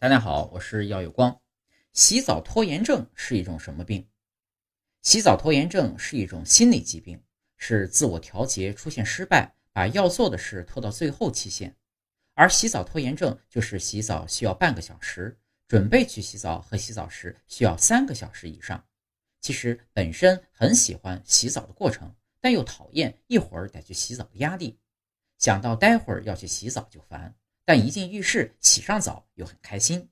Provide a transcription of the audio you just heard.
大家好，我是耀有光。洗澡拖延症是一种什么病？洗澡拖延症是一种心理疾病，是自我调节出现失败，把要做的事拖到最后期限。而洗澡拖延症就是洗澡需要半个小时，准备去洗澡和洗澡时需要三个小时以上。其实本身很喜欢洗澡的过程，但又讨厌一会儿得去洗澡的压力，想到待会儿要去洗澡就烦。但一进浴室洗上澡又很开心。